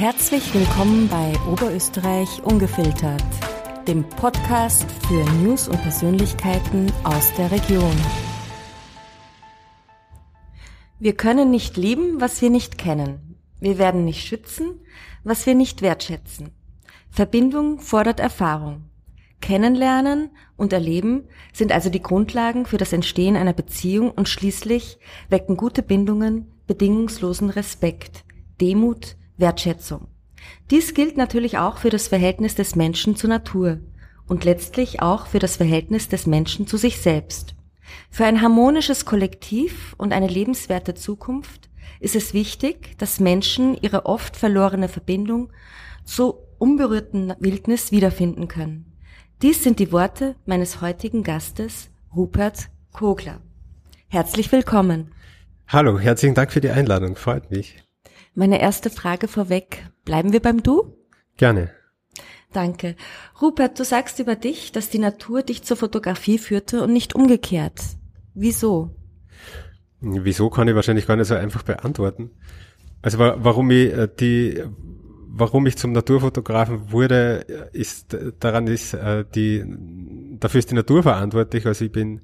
Herzlich willkommen bei Oberösterreich Ungefiltert, dem Podcast für News und Persönlichkeiten aus der Region. Wir können nicht lieben, was wir nicht kennen. Wir werden nicht schützen, was wir nicht wertschätzen. Verbindung fordert Erfahrung. Kennenlernen und Erleben sind also die Grundlagen für das Entstehen einer Beziehung und schließlich wecken gute Bindungen bedingungslosen Respekt, Demut, Wertschätzung. Dies gilt natürlich auch für das Verhältnis des Menschen zur Natur und letztlich auch für das Verhältnis des Menschen zu sich selbst. Für ein harmonisches Kollektiv und eine lebenswerte Zukunft ist es wichtig, dass Menschen ihre oft verlorene Verbindung zur unberührten Wildnis wiederfinden können. Dies sind die Worte meines heutigen Gastes, Rupert Kogler. Herzlich willkommen. Hallo, herzlichen Dank für die Einladung, freut mich. Meine erste Frage vorweg, bleiben wir beim Du? Gerne. Danke. Rupert, du sagst über dich, dass die Natur dich zur Fotografie führte und nicht umgekehrt. Wieso? Wieso kann ich wahrscheinlich gar nicht so einfach beantworten. Also warum ich äh, die warum ich zum Naturfotografen wurde, ist daran ist äh, die dafür ist die Natur verantwortlich. Also ich bin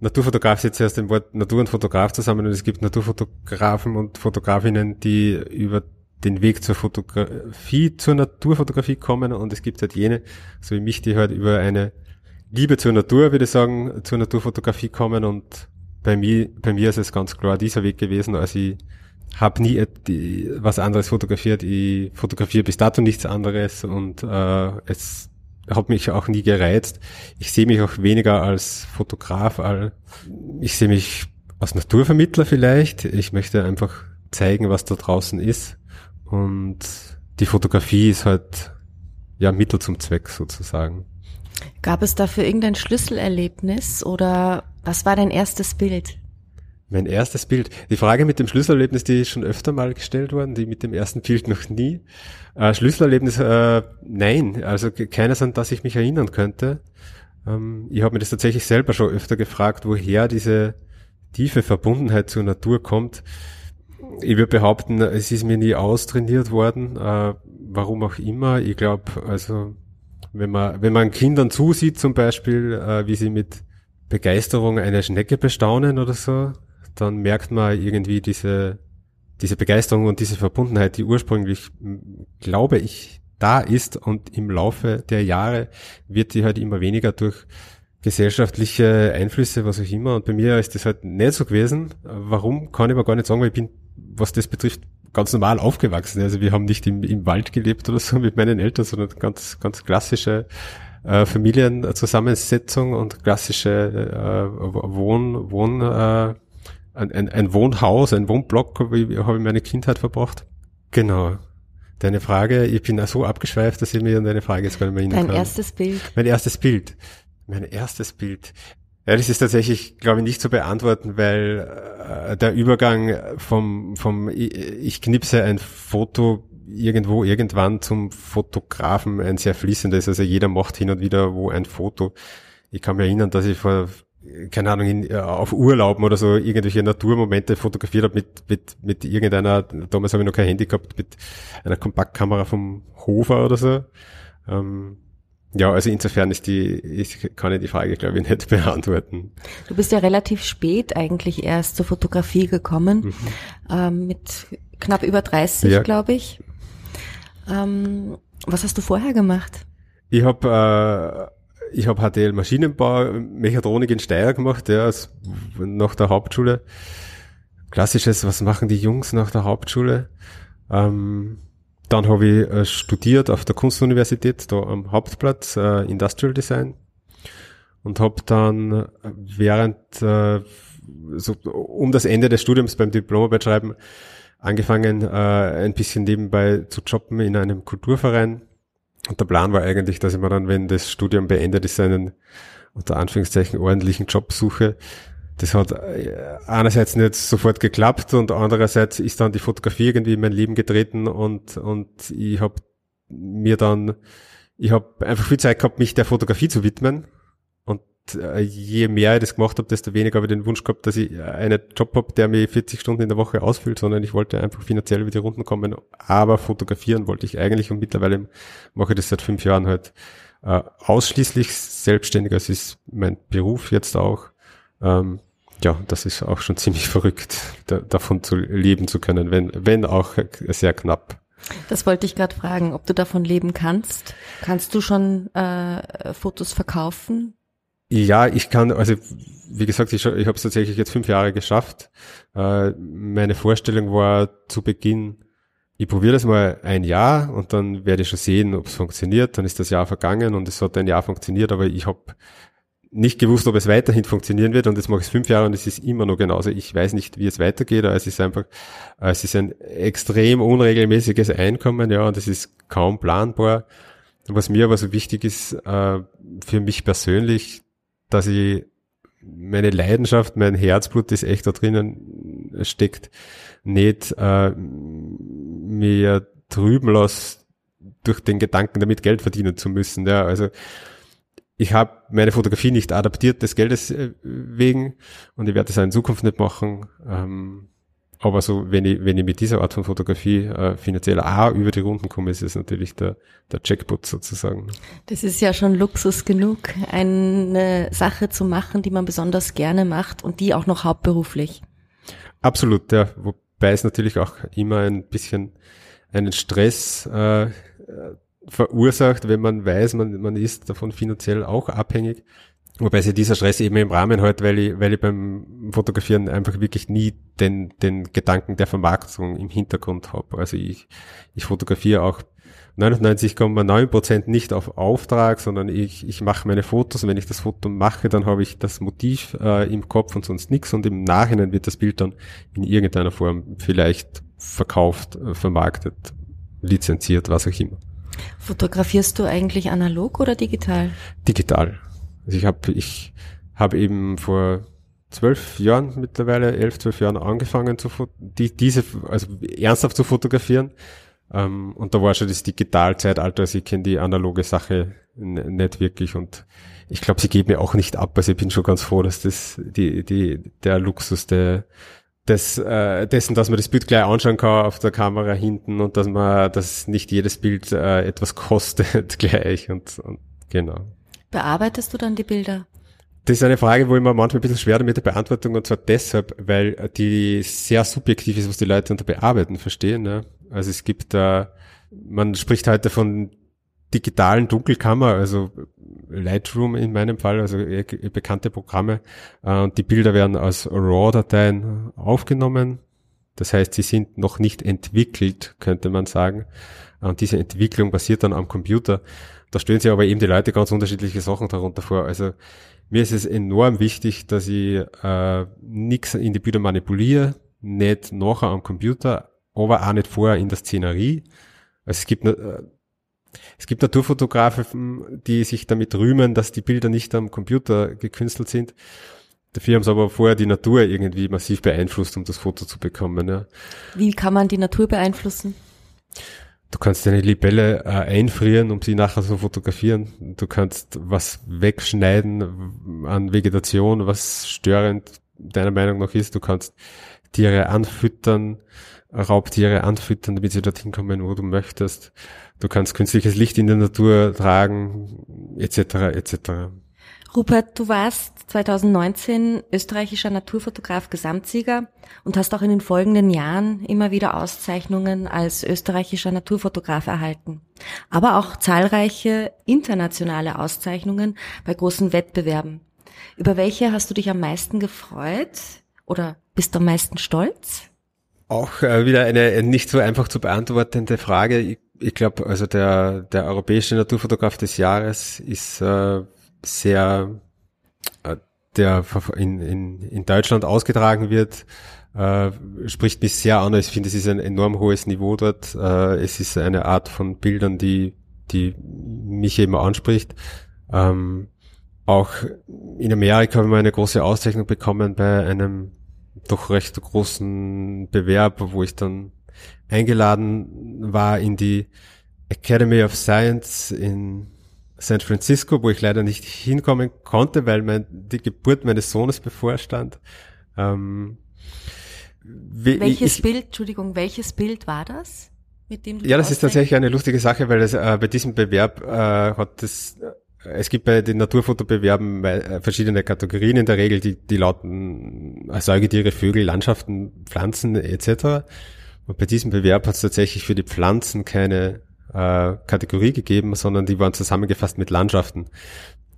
Naturfotograf setzt erst dem Wort Natur und Fotograf zusammen und es gibt Naturfotografen und Fotografinnen, die über den Weg zur Fotografie, zur Naturfotografie kommen und es gibt halt jene, so wie mich, die halt über eine Liebe zur Natur, würde ich sagen, zur Naturfotografie kommen und bei mir, bei mir ist es ganz klar dieser Weg gewesen, also ich habe nie was anderes fotografiert. Ich fotografiere bis dato nichts anderes und äh, es hat mich auch nie gereizt. Ich sehe mich auch weniger als Fotograf, ich sehe mich als Naturvermittler vielleicht. Ich möchte einfach zeigen, was da draußen ist und die Fotografie ist halt ja Mittel zum Zweck sozusagen. Gab es dafür irgendein Schlüsselerlebnis oder was war dein erstes Bild? Mein erstes Bild. Die Frage mit dem Schlüsselerlebnis, die ist schon öfter mal gestellt worden, die mit dem ersten Bild noch nie. Äh, Schlüsselerlebnis, äh, nein, also keines, an das ich mich erinnern könnte. Ähm, ich habe mir das tatsächlich selber schon öfter gefragt, woher diese tiefe Verbundenheit zur Natur kommt. Ich würde behaupten, es ist mir nie austrainiert worden, äh, warum auch immer. Ich glaube, also wenn man, wenn man Kindern zusieht zum Beispiel, äh, wie sie mit Begeisterung eine Schnecke bestaunen oder so, dann merkt man irgendwie diese, diese Begeisterung und diese Verbundenheit, die ursprünglich, glaube ich, da ist und im Laufe der Jahre wird die halt immer weniger durch gesellschaftliche Einflüsse, was auch immer. Und bei mir ist das halt nicht so gewesen. Warum, kann ich aber gar nicht sagen, weil ich bin, was das betrifft, ganz normal aufgewachsen. Also wir haben nicht im, im Wald gelebt oder so mit meinen Eltern, sondern ganz, ganz klassische äh, Familienzusammensetzung und klassische äh, Wohn, Wohn äh, ein, ein, ein Wohnhaus, ein Wohnblock habe ich, meine Kindheit verbracht. Genau. Deine Frage, ich bin so abgeschweift, dass ich mir an deine Frage jetzt gar nicht mehr erinnern Dein kann. erstes Bild. Mein erstes Bild. Mein erstes Bild. Ja, das ist tatsächlich, glaube ich, nicht zu beantworten, weil äh, der Übergang vom, vom ich, ich knipse ein Foto irgendwo, irgendwann zum Fotografen ein sehr fließender ist. Also jeder macht hin und wieder wo ein Foto. Ich kann mich erinnern, dass ich vor keine Ahnung, in, auf Urlauben oder so irgendwelche Naturmomente fotografiert habe mit, mit, mit irgendeiner, damals habe ich noch kein Handy gehabt, mit einer Kompaktkamera vom Hofer oder so. Ähm, ja, also insofern ist die, ich kann ich die Frage, glaube ich, nicht beantworten. Du bist ja relativ spät eigentlich erst zur Fotografie gekommen, mhm. ähm, mit knapp über 30, ja. glaube ich. Ähm, was hast du vorher gemacht? Ich habe äh, ich habe HTL Maschinenbau, Mechatronik in Steyr gemacht, ja, nach der Hauptschule. Klassisches, was machen die Jungs nach der Hauptschule? Ähm, dann habe ich äh, studiert auf der Kunstuniversität, da am Hauptplatz, äh, Industrial Design. Und habe dann während, äh, so um das Ende des Studiums beim Diplomarbeit schreiben, angefangen, äh, ein bisschen nebenbei zu jobben in einem Kulturverein und der Plan war eigentlich, dass ich mir dann, wenn das Studium beendet ist, einen unter Anführungszeichen ordentlichen Job suche. Das hat äh, einerseits nicht sofort geklappt und andererseits ist dann die Fotografie irgendwie in mein Leben getreten und, und ich habe mir dann, ich habe einfach viel Zeit gehabt, mich der Fotografie zu widmen je mehr ich das gemacht habe, desto weniger habe ich den Wunsch gehabt, dass ich einen Job habe, der mir 40 Stunden in der Woche ausfüllt, sondern ich wollte einfach finanziell über die Runden kommen. Aber fotografieren wollte ich eigentlich und mittlerweile mache ich das seit fünf Jahren halt äh, ausschließlich selbstständig. Das ist mein Beruf jetzt auch. Ähm, ja, das ist auch schon ziemlich verrückt, da, davon zu leben zu können, wenn, wenn auch sehr knapp. Das wollte ich gerade fragen, ob du davon leben kannst. Kannst du schon äh, Fotos verkaufen? Ja, ich kann, also wie gesagt, ich, ich habe es tatsächlich jetzt fünf Jahre geschafft. Äh, meine Vorstellung war zu Beginn, ich probiere das mal ein Jahr und dann werde ich schon sehen, ob es funktioniert. Dann ist das Jahr vergangen und es hat ein Jahr funktioniert, aber ich habe nicht gewusst, ob es weiterhin funktionieren wird und jetzt mache ich es fünf Jahre und es ist immer noch genauso. Ich weiß nicht, wie es weitergeht, aber es ist einfach, es ist ein extrem unregelmäßiges Einkommen, ja, und es ist kaum planbar. Was mir aber so wichtig ist, äh, für mich persönlich, dass ich meine Leidenschaft, mein Herzblut, das echt da drinnen steckt, nicht äh, mir trüben lasse durch den Gedanken, damit Geld verdienen zu müssen. Ja, also ich habe meine Fotografie nicht adaptiert des Geldes äh, wegen und ich werde das auch in Zukunft nicht machen. Ähm, aber so, wenn ich, wenn ich mit dieser Art von Fotografie äh, finanziell auch über die Runden komme, ist es natürlich der, der Jackpot sozusagen. Das ist ja schon Luxus genug, eine Sache zu machen, die man besonders gerne macht und die auch noch hauptberuflich. Absolut, ja. Wobei es natürlich auch immer ein bisschen einen Stress äh, verursacht, wenn man weiß, man, man ist davon finanziell auch abhängig. Wobei sich dieser Stress eben im Rahmen hält, weil ich, weil ich beim Fotografieren einfach wirklich nie den, den Gedanken der Vermarktung im Hintergrund habe. Also ich, ich fotografiere auch 99,9 Prozent nicht auf Auftrag, sondern ich, ich mache meine Fotos. Und wenn ich das Foto mache, dann habe ich das Motiv äh, im Kopf und sonst nichts. Und im Nachhinein wird das Bild dann in irgendeiner Form vielleicht verkauft, äh, vermarktet, lizenziert, was auch immer. Fotografierst du eigentlich analog oder digital? Digital. Also ich habe ich habe eben vor zwölf Jahren mittlerweile, elf, zwölf Jahren angefangen zu die, diese, also ernsthaft zu fotografieren. Ähm, und da war schon das Digitalzeitalter, also ich kenne die analoge Sache nicht wirklich und ich glaube, sie geht mir auch nicht ab. Also ich bin schon ganz froh, dass das die, die, der Luxus der des, äh, dessen, dass man das Bild gleich anschauen kann auf der Kamera hinten und dass man, dass nicht jedes Bild äh, etwas kostet gleich und, und genau. Bearbeitest du dann die Bilder? Das ist eine Frage, wo ich mir manchmal ein bisschen schwer mit der Beantwortung und zwar deshalb, weil die sehr subjektiv ist, was die Leute unter Bearbeiten verstehen. Ne? Also es gibt da, äh, man spricht heute von digitalen Dunkelkammer, also Lightroom in meinem Fall, also bekannte Programme. Äh, und die Bilder werden als RAW-Dateien aufgenommen. Das heißt, sie sind noch nicht entwickelt, könnte man sagen. Und diese Entwicklung basiert dann am Computer. Da stellen sich aber eben die Leute ganz unterschiedliche Sachen darunter vor. Also mir ist es enorm wichtig, dass ich äh, nichts in die Bilder manipuliere, nicht nachher am Computer, aber auch nicht vorher in der Szenerie. Also es gibt äh, es gibt Naturfotografen, die sich damit rühmen, dass die Bilder nicht am Computer gekünstelt sind. Dafür haben sie aber vorher die Natur irgendwie massiv beeinflusst, um das Foto zu bekommen. Ja. Wie kann man die Natur beeinflussen? Du kannst deine Libelle äh, einfrieren, um sie nachher zu fotografieren. Du kannst was wegschneiden an Vegetation, was störend deiner Meinung nach ist. Du kannst Tiere anfüttern, Raubtiere anfüttern, damit sie dorthin kommen, wo du möchtest. Du kannst künstliches Licht in der Natur tragen, etc. etc. Rupert, du warst 2019 österreichischer Naturfotograf Gesamtsieger und hast auch in den folgenden Jahren immer wieder Auszeichnungen als österreichischer Naturfotograf erhalten. Aber auch zahlreiche internationale Auszeichnungen bei großen Wettbewerben. Über welche hast du dich am meisten gefreut oder bist du am meisten stolz? Auch äh, wieder eine nicht so einfach zu beantwortende Frage. Ich, ich glaube, also der, der europäische Naturfotograf des Jahres ist äh, sehr, äh, der in, in, in Deutschland ausgetragen wird, äh, spricht mich sehr an. Ich finde, es ist ein enorm hohes Niveau dort. Äh, es ist eine Art von Bildern, die, die mich eben anspricht. Ähm, auch in Amerika haben wir eine große Auszeichnung bekommen bei einem doch recht großen Bewerb, wo ich dann eingeladen war in die Academy of Science in San Francisco, wo ich leider nicht hinkommen konnte, weil mein, die Geburt meines Sohnes bevorstand. Ähm, welches ich, Bild, Entschuldigung, welches Bild war das? Mit dem ja, das ist tatsächlich eine lustige Sache, weil es, äh, bei diesem Bewerb äh, hat das es gibt bei den Naturfotobewerben äh, verschiedene Kategorien in der Regel, die, die lauten Säugetiere, Vögel, Landschaften, Pflanzen etc. Und bei diesem Bewerb hat es tatsächlich für die Pflanzen keine äh, Kategorie gegeben, sondern die waren zusammengefasst mit Landschaften.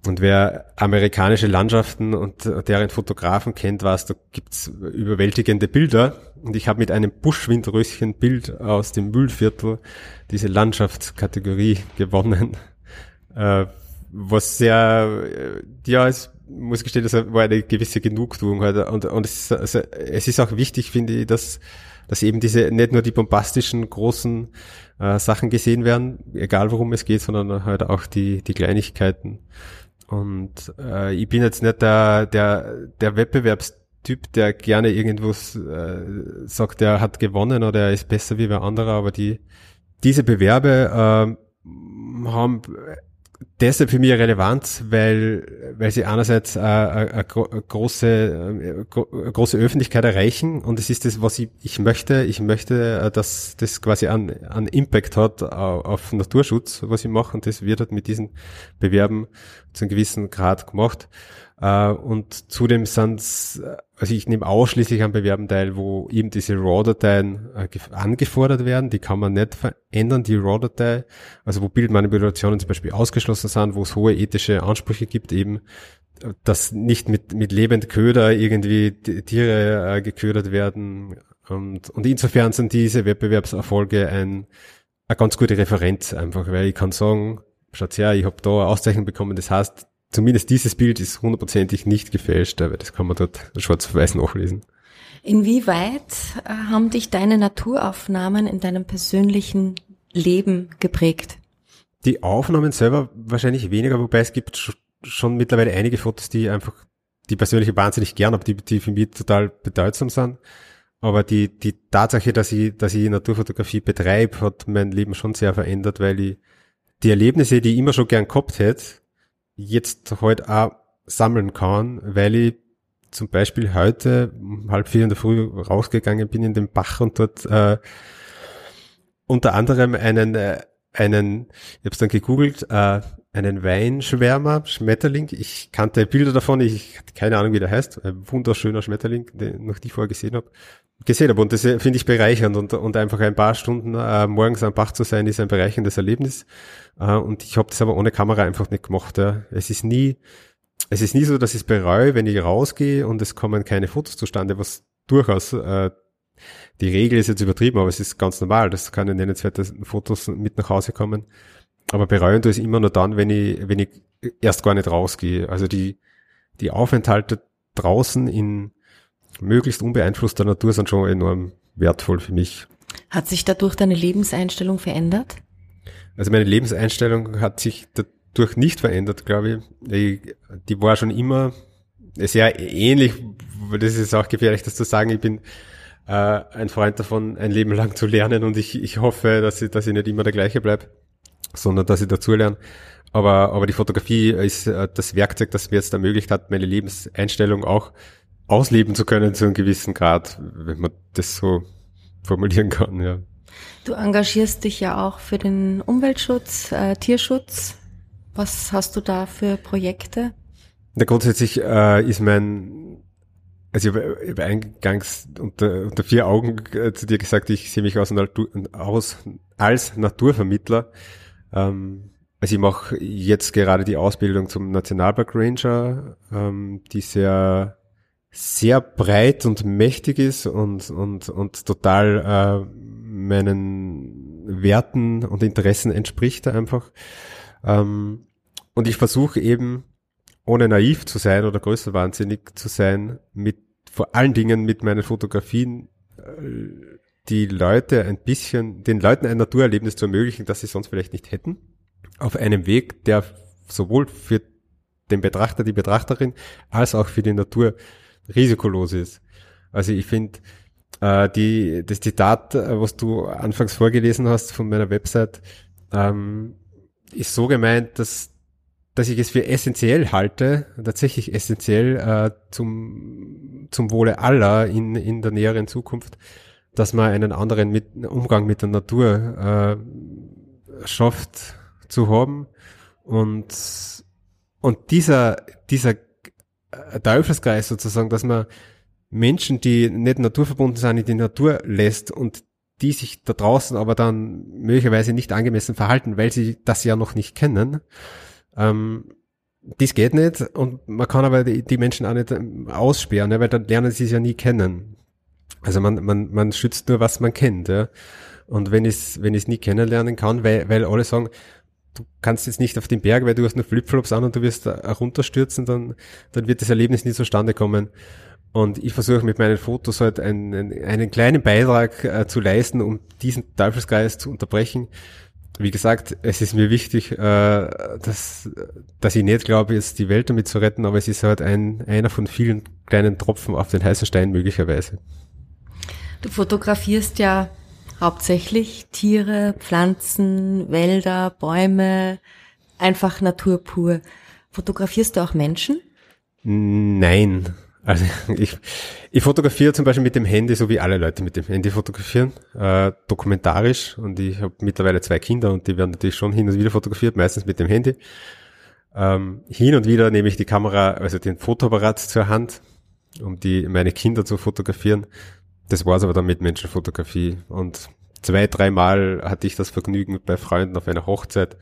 Und wer amerikanische Landschaften und deren Fotografen kennt, weiß, da gibt's überwältigende Bilder. Und ich habe mit einem Buschwindröschen Bild aus dem Mühlviertel diese Landschaftskategorie gewonnen. Äh, was sehr, äh, ja, es muss gestehen, das war eine gewisse Genugtuung halt. Und, und es, also, es ist auch wichtig, finde ich, dass, dass eben diese, nicht nur die bombastischen, großen äh, Sachen gesehen werden, egal worum es geht, sondern halt auch die, die Kleinigkeiten. Und äh, ich bin jetzt nicht der, der, der Wettbewerbstyp, der gerne irgendwo äh, sagt, er hat gewonnen oder er ist besser wie wer anderer, aber die, diese Bewerbe äh, haben deshalb für mich relevant, weil, weil sie einerseits äh, eine große, äh, große Öffentlichkeit erreichen und es ist das, was ich, ich möchte. Ich möchte, äh, dass das quasi an, an Impact hat auf Naturschutz, was ich mache und das wird halt mit diesen Bewerben zu einem gewissen Grad gemacht. Äh, und zudem sind also ich nehme ausschließlich an Bewerben teil, wo eben diese RAW-Dateien äh, angefordert werden. Die kann man nicht verändern, die RAW-Datei. Also wo Bildmanipulationen zum Beispiel ausgeschlossen sind, wo es hohe ethische Ansprüche gibt, eben, äh, dass nicht mit, mit Lebendköder irgendwie Tiere äh, geködert werden. Und, und insofern sind diese Wettbewerbserfolge ein, eine ganz gute Referenz einfach, weil ich kann sagen, schaut her, ich habe da eine Auszeichnung bekommen, das heißt, zumindest dieses Bild ist hundertprozentig nicht gefälscht, aber das kann man dort schwarz auf weiß nachlesen. Inwieweit äh, haben dich deine Naturaufnahmen in deinem persönlichen Leben geprägt? Die Aufnahmen selber wahrscheinlich weniger, wobei es gibt schon mittlerweile einige Fotos, die einfach, die persönlich wahnsinnig gern, aber die, die für mich total bedeutsam sind. Aber die, die Tatsache, dass ich, dass ich Naturfotografie betreibe, hat mein Leben schon sehr verändert, weil ich die Erlebnisse, die ich immer schon gern gehabt hätte, jetzt halt auch sammeln kann, weil ich zum Beispiel heute um halb vier in der Früh rausgegangen bin in den Bach und dort äh, unter anderem einen, äh, einen, ich habe es dann gegoogelt, äh, einen Weinschwärmer, Schmetterling. Ich kannte Bilder davon, ich hatte keine Ahnung, wie der heißt. Ein wunderschöner Schmetterling, den noch nie vorher gesehen habe. Gesehen habe und das äh, finde ich bereichernd und, und einfach ein paar Stunden äh, morgens am Bach zu sein, ist ein bereicherndes Erlebnis. Äh, und ich habe das aber ohne Kamera einfach nicht gemacht. Ja. Es ist nie, es ist nie so, dass ich es bereue, wenn ich rausgehe und es kommen keine Fotos zustande, was durchaus äh, die Regel ist jetzt übertrieben, aber es ist ganz normal, dass keine nennenswerte Fotos mit nach Hause kommen. Aber bereuen tue ich immer nur dann, wenn ich, wenn ich erst gar nicht rausgehe. Also die, die Aufenthalte draußen in möglichst unbeeinflusster Natur sind schon enorm wertvoll für mich. Hat sich dadurch deine Lebenseinstellung verändert? Also meine Lebenseinstellung hat sich dadurch nicht verändert, glaube ich. Die war schon immer sehr ähnlich, das ist auch gefährlich, das zu sagen. Ich bin äh, ein Freund davon, ein Leben lang zu lernen und ich, ich hoffe, dass ich, dass ich nicht immer der gleiche bleibe, sondern dass ich dazulerne. Aber, aber die Fotografie ist äh, das Werkzeug, das mir jetzt ermöglicht hat, meine Lebenseinstellung auch ausleben zu können zu einem gewissen Grad, wenn man das so formulieren kann, ja. Du engagierst dich ja auch für den Umweltschutz, äh, Tierschutz. Was hast du da für Projekte? Na, grundsätzlich äh, ist mein, also ich habe hab eingangs unter, unter vier Augen äh, zu dir gesagt, ich sehe mich aus, aus als Naturvermittler. Ähm, also ich mache jetzt gerade die Ausbildung zum Nationalpark Ranger, ähm, die sehr sehr breit und mächtig ist und, und, und total äh, meinen Werten und Interessen entspricht einfach. Ähm, und ich versuche eben, ohne naiv zu sein oder größer wahnsinnig zu sein, mit vor allen Dingen mit meinen Fotografien äh, die Leute ein bisschen, den Leuten ein Naturerlebnis zu ermöglichen, das sie sonst vielleicht nicht hätten, auf einem Weg, der sowohl für den Betrachter, die Betrachterin, als auch für die Natur risikolos ist. Also ich finde, äh, die, das Zitat, äh, was du anfangs vorgelesen hast von meiner Website, ähm, ist so gemeint, dass dass ich es für essentiell halte, tatsächlich essentiell äh, zum, zum Wohle aller in, in der näheren Zukunft, dass man einen anderen mit, Umgang mit der Natur äh, schafft zu haben. Und, und dieser, dieser Teufelskreis sozusagen, dass man Menschen, die nicht naturverbunden sind, in die Natur lässt und die sich da draußen aber dann möglicherweise nicht angemessen verhalten, weil sie das ja noch nicht kennen, ähm, das geht nicht und man kann aber die, die Menschen auch nicht ähm, aussperren, ne, weil dann lernen sie es ja nie kennen. Also man, man, man schützt nur, was man kennt. Ja. Und wenn ich es wenn ich's nie kennenlernen kann, weil, weil alle sagen, du kannst jetzt nicht auf den Berg, weil du hast nur Flipflops an und du wirst runterstürzen, dann, dann wird das Erlebnis nie zustande kommen. Und ich versuche mit meinen Fotos halt einen, einen kleinen Beitrag äh, zu leisten, um diesen Teufelsgeist zu unterbrechen wie gesagt, es ist mir wichtig, äh, dass, dass ich nicht glaube, jetzt die Welt damit zu retten, aber es ist halt ein, einer von vielen kleinen Tropfen auf den heißen Stein möglicherweise. Du fotografierst ja hauptsächlich Tiere, Pflanzen, Wälder, Bäume, einfach Natur pur. Fotografierst du auch Menschen? Nein, also ich, ich fotografiere zum Beispiel mit dem Handy, so wie alle Leute mit dem Handy fotografieren, äh, dokumentarisch. Und ich habe mittlerweile zwei Kinder und die werden natürlich schon hin und wieder fotografiert, meistens mit dem Handy. Ähm, hin und wieder nehme ich die Kamera, also den Fotoapparat zur Hand, um die meine Kinder zu fotografieren. Das war's aber dann mit Menschenfotografie. Und zwei, dreimal hatte ich das Vergnügen bei Freunden auf einer Hochzeit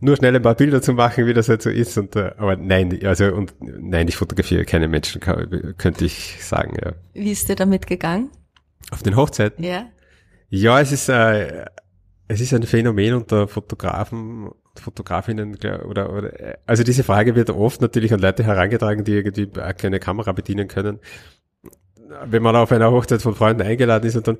nur schnell ein paar Bilder zu machen, wie das halt so ist. Und, äh, aber nein, also und nein, ich fotografiere keine Menschen, könnte ich sagen. Ja. Wie ist dir damit gegangen? Auf den Hochzeiten? Ja. Ja, es ist äh, es ist ein Phänomen unter Fotografen Fotografinnen oder, oder also diese Frage wird oft natürlich an Leute herangetragen, die irgendwie eine kleine Kamera bedienen können. Wenn man auf einer Hochzeit von Freunden eingeladen ist und dann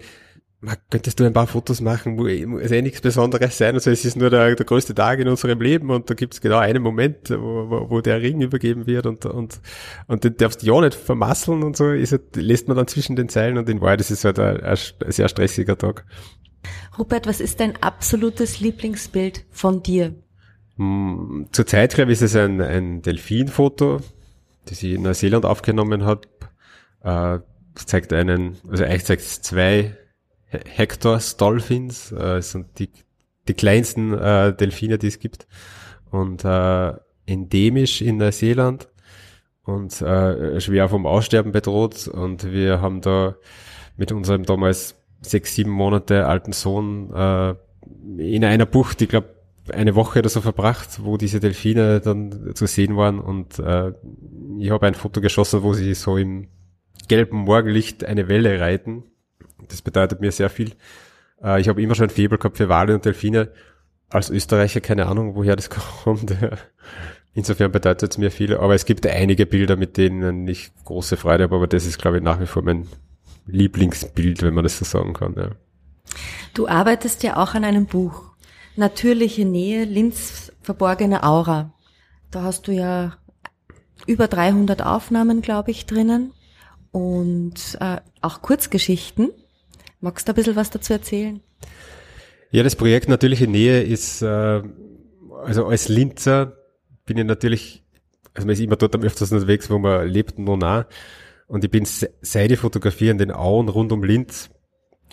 könntest du ein paar Fotos machen, wo es eh nichts Besonderes sein, also es ist nur der, der größte Tag in unserem Leben und da gibt es genau einen Moment, wo, wo, wo, der Ring übergeben wird und, und, und den darfst du ja nicht vermasseln und so, ist halt, lässt man dann zwischen den Zeilen und in Wahrheit ist es halt ein, ein sehr stressiger Tag. Rupert, was ist dein absolutes Lieblingsbild von dir? Hm, Zurzeit, glaube ich, ist es ein, ein Delfinfoto, das ich in Neuseeland aufgenommen habe. Äh, zeigt einen, also eigentlich zeigt es zwei Hector's Dolphins, äh, sind die, die kleinsten äh, Delfine, die es gibt. Und äh, endemisch in Neuseeland und äh, schwer vom Aussterben bedroht. Und wir haben da mit unserem damals sechs, sieben Monate alten Sohn äh, in einer Bucht, ich glaube, eine Woche oder so verbracht, wo diese Delfine dann zu sehen waren. Und äh, ich habe ein Foto geschossen, wo sie so im gelben Morgenlicht eine Welle reiten das bedeutet mir sehr viel. Äh, ich habe immer schon ein Febel gehabt für Wale und Delfine. Als Österreicher keine Ahnung, woher das kommt. Insofern bedeutet es mir viel. Aber es gibt einige Bilder, mit denen ich große Freude habe. Aber das ist, glaube ich, nach wie vor mein Lieblingsbild, wenn man das so sagen kann. Ja. Du arbeitest ja auch an einem Buch. Natürliche Nähe, Linz verborgene Aura. Da hast du ja über 300 Aufnahmen, glaube ich, drinnen und äh, auch Kurzgeschichten. Magst du ein bisschen was dazu erzählen? Ja, das Projekt Natürliche Nähe ist, äh, also als Linzer bin ich natürlich, also man ist immer dort am öftersten unterwegs, wo man lebt, nur nah. Und ich bin seit ich fotografiere in den Auen rund um Linz,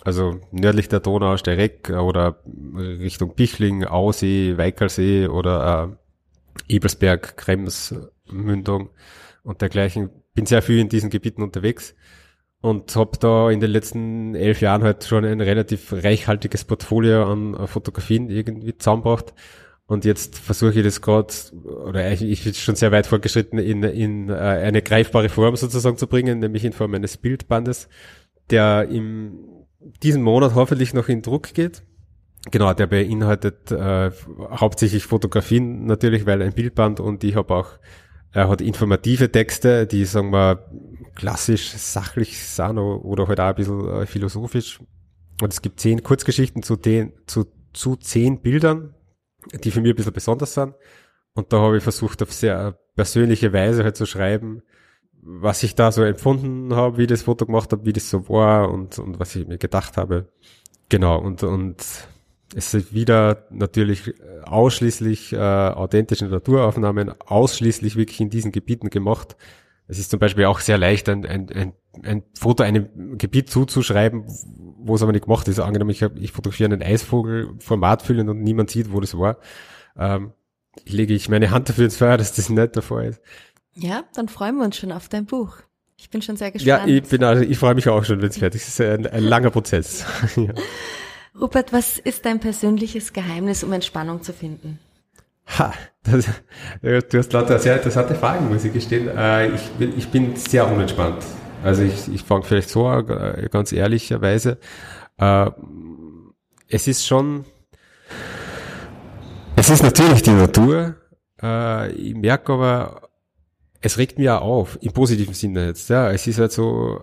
also nördlich der Donau, Stereck oder Richtung Pichling, Ausee, Weikalsee oder äh, Ebelsberg, Krems, Mündung und dergleichen. Bin sehr viel in diesen Gebieten unterwegs und habe da in den letzten elf Jahren halt schon ein relativ reichhaltiges Portfolio an Fotografien irgendwie zusammengebracht. Und jetzt versuche ich das gerade, oder ich bin schon sehr weit fortgeschritten, in, in äh, eine greifbare Form sozusagen zu bringen, nämlich in Form eines Bildbandes, der im diesen Monat hoffentlich noch in Druck geht. Genau, der beinhaltet äh, hauptsächlich Fotografien natürlich, weil ein Bildband und ich habe auch er hat informative Texte, die, sagen wir, klassisch, sachlich sind oder halt auch ein bisschen äh, philosophisch. Und es gibt zehn Kurzgeschichten zu, den, zu, zu zehn Bildern, die für mich ein bisschen besonders sind. Und da habe ich versucht, auf sehr persönliche Weise halt zu schreiben, was ich da so empfunden habe, wie ich das Foto gemacht habe, wie das so war und, und was ich mir gedacht habe. Genau, und, und es sind wieder natürlich ausschließlich äh, authentische Naturaufnahmen, ausschließlich wirklich in diesen Gebieten gemacht. Es ist zum Beispiel auch sehr leicht, ein, ein, ein, ein Foto einem Gebiet zuzuschreiben, wo es aber nicht gemacht ist. Angenommen, ich, hab, ich fotografiere einen Eisvogel Format füllen und niemand sieht, wo das war. Ähm, lege ich meine Hand dafür ins Feuer, dass das nicht der Fall ist. Ja, dann freuen wir uns schon auf dein Buch. Ich bin schon sehr gespannt. Ja, ich bin also, ich freue mich auch schon, wenn es fertig ist. Es ist ein, ein langer Prozess. ja. Rupert, was ist dein persönliches Geheimnis, um Entspannung zu finden? Ha, das, du hast lauter sehr interessante Fragen, muss ich gestehen. Äh, ich, bin, ich bin sehr unentspannt. Also ich, ich fange vielleicht so äh, ganz ehrlicherweise. Äh, es ist schon, es ist natürlich die Natur. Ich merke aber, es regt auch auf, im positiven Sinne jetzt. Ja, es ist halt so,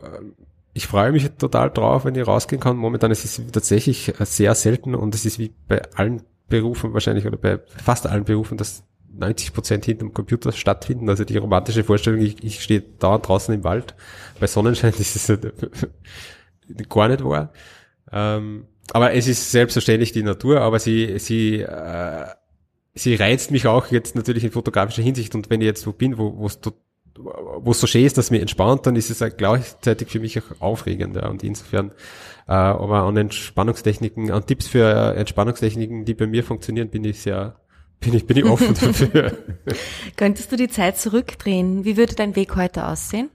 ich freue mich total drauf, wenn ich rausgehen kann. Momentan ist es tatsächlich sehr selten und es ist wie bei allen Berufen wahrscheinlich oder bei fast allen Berufen, dass 90 Prozent hinterm Computer stattfinden. Also die romantische Vorstellung, ich, ich stehe dauernd draußen im Wald. Bei Sonnenschein ist es gar nicht wahr. Ähm, aber es ist selbstverständlich die Natur, aber sie, sie, äh, sie reizt mich auch jetzt natürlich in fotografischer Hinsicht und wenn ich jetzt wo bin, wo es wo es so schön ist, dass mir entspannt, dann ist es halt gleichzeitig für mich auch aufregend. Ja. Und insofern, äh, aber an Entspannungstechniken, an Tipps für Entspannungstechniken, die bei mir funktionieren, bin ich sehr, bin ich, bin ich offen dafür. Könntest du die Zeit zurückdrehen? Wie würde dein Weg heute aussehen?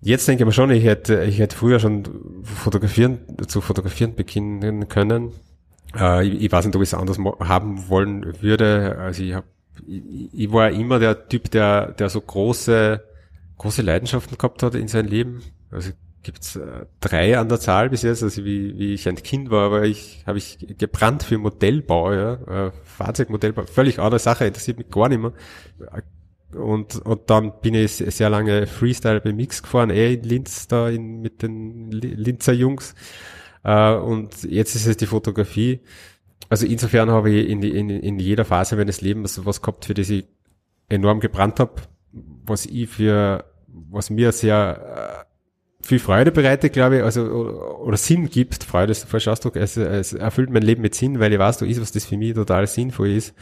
Jetzt denke ich mir schon, ich hätte, ich hätte früher schon fotografieren, zu fotografieren beginnen können. Äh, ich, ich weiß nicht, ob ich es anders haben wollen würde. Also ich habe ich, ich war immer der Typ, der, der so große, große Leidenschaften gehabt hat in seinem Leben. Also gibt's äh, drei an der Zahl bis jetzt, also wie, wie ich ein Kind war, aber ich habe ich gebrannt für Modellbau, ja, äh, Fahrzeugmodellbau, völlig andere Sache, interessiert mich gar nicht mehr. Und, und dann bin ich sehr lange Freestyle bei Mix gefahren, eh in Linz da in, mit den Linzer Jungs. Äh, und jetzt ist es die Fotografie. Also insofern habe ich in, in, in jeder Phase meines Lebens was gehabt, für das ich enorm gebrannt habe, was ich für, was mir sehr äh, viel Freude bereitet, glaube ich, also oder, oder Sinn gibt, Freude ist der falsche Ausdruck, es, es erfüllt mein Leben mit Sinn, weil ich weiß, da ist was, das für mich total sinnvoll ist.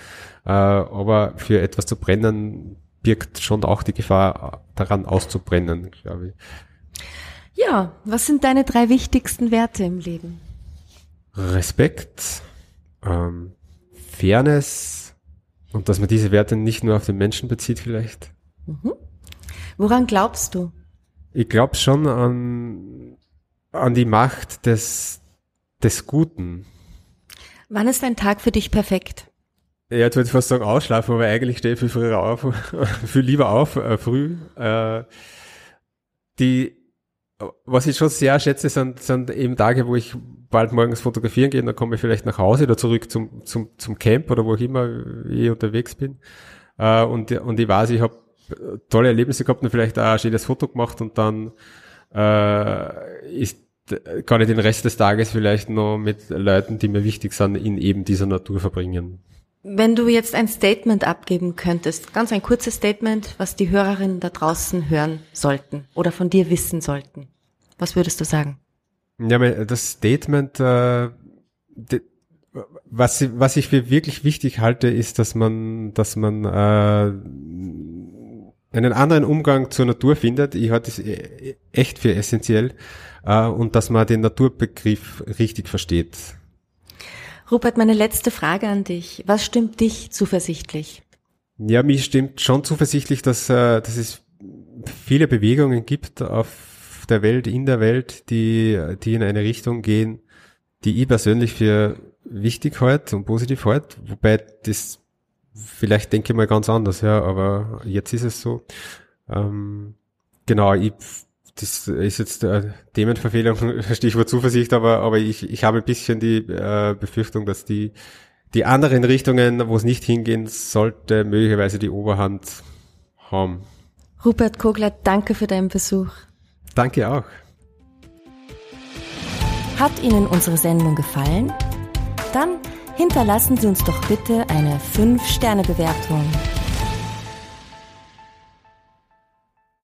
Äh, aber für etwas zu brennen birgt schon auch die Gefahr daran auszubrennen, glaube ich. Ja, was sind deine drei wichtigsten Werte im Leben? Respekt, ähm, Fairness und dass man diese Werte nicht nur auf den Menschen bezieht vielleicht. Mhm. Woran glaubst du? Ich glaube schon an, an die Macht des, des Guten. Wann ist ein Tag für dich perfekt? Ja, jetzt würde ich fast sagen ausschlafen, aber eigentlich stehe ich viel früher auf, viel lieber auf, äh, früh. Äh, die, was ich schon sehr schätze, sind, sind eben Tage, wo ich bald morgens fotografieren gehe, dann komme ich vielleicht nach Hause oder zurück zum, zum, zum Camp oder wo ich immer ich unterwegs bin. Äh, und, und ich weiß, ich habe tolle Erlebnisse gehabt und vielleicht auch ein schönes Foto gemacht und dann äh, ist, kann ich den Rest des Tages vielleicht noch mit Leuten, die mir wichtig sind, in eben dieser Natur verbringen. Wenn du jetzt ein Statement abgeben könntest, ganz ein kurzes Statement, was die Hörerinnen da draußen hören sollten oder von dir wissen sollten, was würdest du sagen? Ja, das Statement, äh, was, was ich für wirklich wichtig halte, ist, dass man, dass man äh, einen anderen Umgang zur Natur findet. Ich halte es e, echt für essentiell äh, und dass man den Naturbegriff richtig versteht. Rupert, meine letzte Frage an dich. Was stimmt dich zuversichtlich? Ja, mich stimmt schon zuversichtlich, dass, äh, dass es viele Bewegungen gibt auf der Welt, in der Welt, die, die in eine Richtung gehen, die ich persönlich für wichtig halte und positiv halte, wobei das vielleicht denke ich mal ganz anders, ja, aber jetzt ist es so. Ähm, genau, ich, das ist jetzt äh, Themenverfehlung, Stichwort Zuversicht, aber, aber ich, ich habe ein bisschen die äh, Befürchtung, dass die, die anderen Richtungen, wo es nicht hingehen sollte, möglicherweise die Oberhand haben. Rupert Kogler, danke für deinen Besuch. Danke auch. Hat Ihnen unsere Sendung gefallen? Dann hinterlassen Sie uns doch bitte eine 5-Sterne-Bewertung